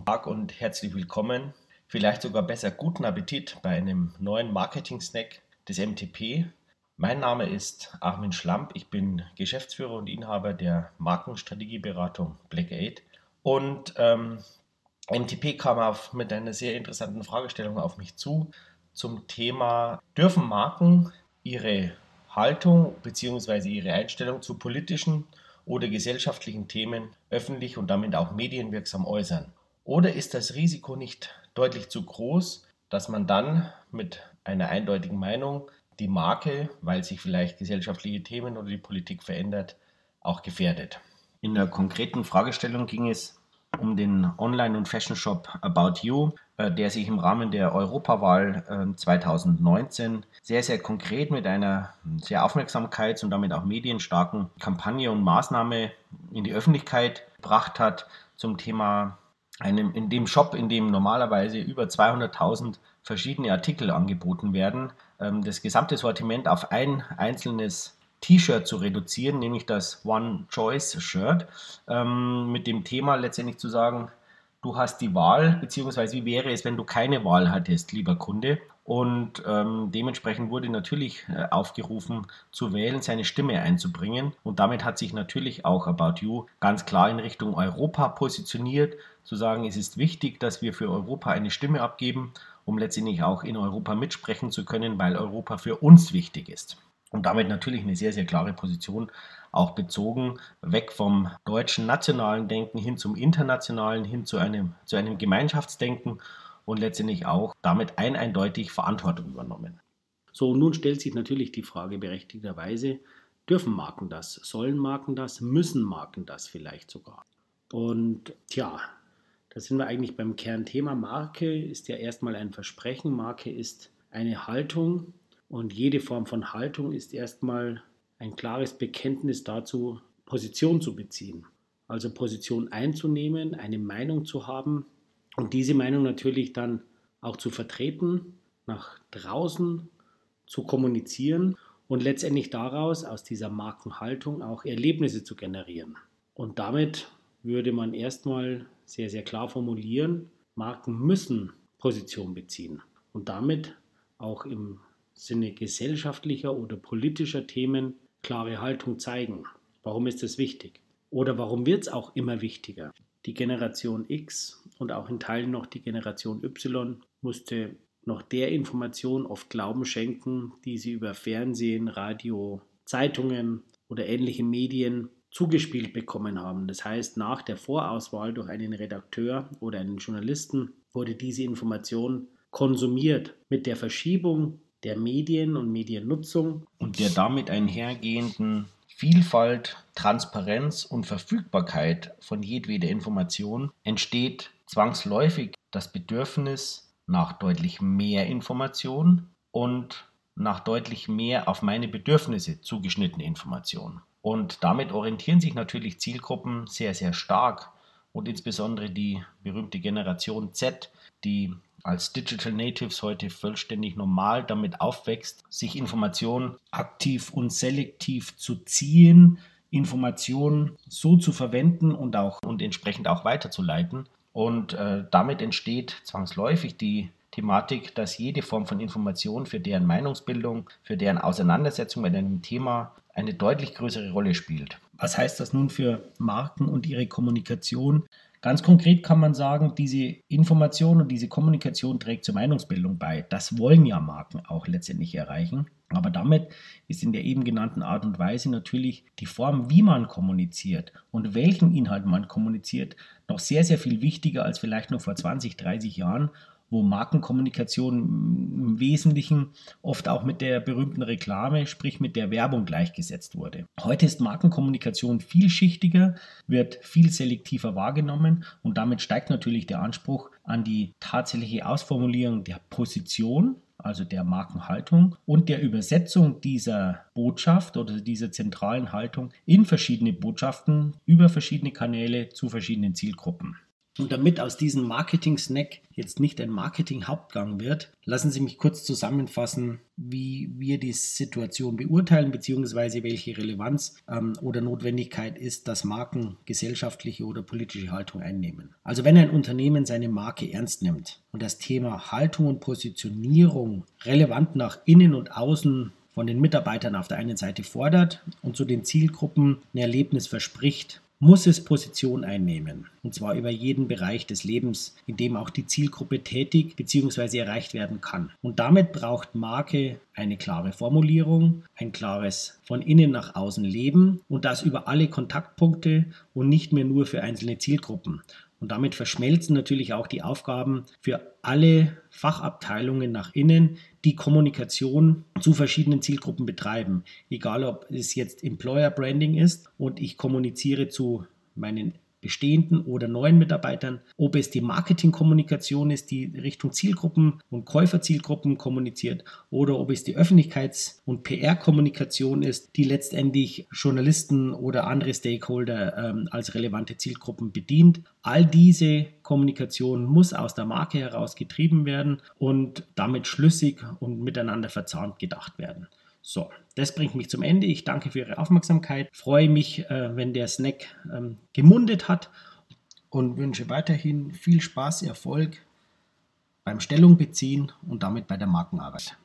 guten Tag und herzlich willkommen. Vielleicht sogar besser guten Appetit bei einem neuen Marketing-Snack des MTP. Mein Name ist Armin Schlamp. Ich bin Geschäftsführer und Inhaber der Markenstrategieberatung Black 8. Und ähm, MTP kam auf, mit einer sehr interessanten Fragestellung auf mich zu zum Thema, dürfen Marken ihre Haltung bzw. ihre Einstellung zu politischen oder gesellschaftlichen Themen öffentlich und damit auch medienwirksam äußern? Oder ist das Risiko nicht deutlich zu groß, dass man dann mit einer eindeutigen Meinung die Marke, weil sich vielleicht gesellschaftliche Themen oder die Politik verändert, auch gefährdet? In der konkreten Fragestellung ging es um den Online- und Fashion-Shop About You, äh, der sich im Rahmen der Europawahl 2019 äh, sehr, sehr konkret mit einer sehr aufmerksamkeits- und damit auch medienstarken Kampagne und Maßnahme in die Öffentlichkeit gebracht hat zum Thema einem, in dem Shop, in dem normalerweise über 200.000 verschiedene Artikel angeboten werden, ähm, das gesamte Sortiment auf ein einzelnes T-Shirt zu reduzieren, nämlich das One-Choice-Shirt, ähm, mit dem Thema letztendlich zu sagen, du hast die Wahl, beziehungsweise wie wäre es, wenn du keine Wahl hattest, lieber Kunde. Und ähm, dementsprechend wurde natürlich äh, aufgerufen, zu wählen, seine Stimme einzubringen. Und damit hat sich natürlich auch About You ganz klar in Richtung Europa positioniert, zu sagen, es ist wichtig, dass wir für Europa eine Stimme abgeben, um letztendlich auch in Europa mitsprechen zu können, weil Europa für uns wichtig ist und damit natürlich eine sehr, sehr klare Position auch bezogen, weg vom deutschen nationalen Denken hin zum internationalen, hin zu einem, zu einem Gemeinschaftsdenken und letztendlich auch damit ein eindeutig Verantwortung übernommen. So, nun stellt sich natürlich die Frage berechtigterweise, dürfen Marken das? Sollen Marken das? Müssen Marken das vielleicht sogar? Und tja, da sind wir eigentlich beim Kernthema. Marke ist ja erstmal ein Versprechen. Marke ist eine Haltung, und jede Form von Haltung ist erstmal ein klares Bekenntnis dazu, Position zu beziehen. Also Position einzunehmen, eine Meinung zu haben und diese Meinung natürlich dann auch zu vertreten, nach draußen zu kommunizieren und letztendlich daraus, aus dieser Markenhaltung, auch Erlebnisse zu generieren. Und damit würde man erstmal sehr, sehr klar formulieren, Marken müssen Position beziehen und damit auch im Sinne gesellschaftlicher oder politischer Themen klare Haltung zeigen. Warum ist das wichtig? Oder warum wird es auch immer wichtiger? Die Generation X und auch in Teilen noch die Generation Y musste noch der Information oft Glauben schenken, die sie über Fernsehen, Radio, Zeitungen oder ähnliche Medien zugespielt bekommen haben. Das heißt, nach der Vorauswahl durch einen Redakteur oder einen Journalisten wurde diese Information konsumiert. Mit der Verschiebung der Medien und Mediennutzung und der damit einhergehenden Vielfalt, Transparenz und Verfügbarkeit von jedweder Information entsteht zwangsläufig das Bedürfnis nach deutlich mehr Information und nach deutlich mehr auf meine Bedürfnisse zugeschnittene Information. Und damit orientieren sich natürlich Zielgruppen sehr, sehr stark und insbesondere die berühmte Generation Z, die als Digital Natives heute vollständig normal damit aufwächst, sich Informationen aktiv und selektiv zu ziehen, Informationen so zu verwenden und auch und entsprechend auch weiterzuleiten. Und äh, damit entsteht zwangsläufig die Thematik, dass jede Form von Information für deren Meinungsbildung, für deren Auseinandersetzung mit einem Thema eine deutlich größere Rolle spielt. Was heißt das nun für Marken und ihre Kommunikation? Ganz konkret kann man sagen, diese Information und diese Kommunikation trägt zur Meinungsbildung bei. Das wollen ja Marken auch letztendlich erreichen. Aber damit ist in der eben genannten Art und Weise natürlich die Form, wie man kommuniziert und welchen Inhalt man kommuniziert, noch sehr, sehr viel wichtiger als vielleicht noch vor 20, 30 Jahren wo Markenkommunikation im Wesentlichen oft auch mit der berühmten Reklame, sprich mit der Werbung gleichgesetzt wurde. Heute ist Markenkommunikation vielschichtiger, wird viel selektiver wahrgenommen und damit steigt natürlich der Anspruch an die tatsächliche Ausformulierung der Position also der Markenhaltung und der Übersetzung dieser Botschaft oder dieser zentralen Haltung in verschiedene Botschaften über verschiedene Kanäle zu verschiedenen Zielgruppen. Und damit aus diesem Marketing-Snack jetzt nicht ein Marketing-Hauptgang wird, lassen Sie mich kurz zusammenfassen, wie wir die Situation beurteilen, beziehungsweise welche Relevanz ähm, oder Notwendigkeit ist, dass Marken gesellschaftliche oder politische Haltung einnehmen. Also wenn ein Unternehmen seine Marke ernst nimmt und das Thema Haltung und Positionierung relevant nach innen und außen von den Mitarbeitern auf der einen Seite fordert und zu den Zielgruppen ein Erlebnis verspricht, muss es Position einnehmen. Und zwar über jeden Bereich des Lebens, in dem auch die Zielgruppe tätig bzw. erreicht werden kann. Und damit braucht Marke eine klare Formulierung, ein klares von innen nach außen Leben und das über alle Kontaktpunkte und nicht mehr nur für einzelne Zielgruppen. Und damit verschmelzen natürlich auch die Aufgaben für alle Fachabteilungen nach innen, die Kommunikation zu verschiedenen Zielgruppen betreiben. Egal ob es jetzt Employer Branding ist und ich kommuniziere zu meinen bestehenden oder neuen Mitarbeitern, ob es die Marketingkommunikation ist, die Richtung Zielgruppen und Käuferzielgruppen kommuniziert, oder ob es die Öffentlichkeits- und PR-Kommunikation ist, die letztendlich Journalisten oder andere Stakeholder ähm, als relevante Zielgruppen bedient. All diese Kommunikation muss aus der Marke heraus getrieben werden und damit schlüssig und miteinander verzahnt gedacht werden. So, das bringt mich zum Ende. Ich danke für Ihre Aufmerksamkeit, freue mich, äh, wenn der Snack ähm, gemundet hat und wünsche weiterhin viel Spaß, Erfolg beim Stellung beziehen und damit bei der Markenarbeit.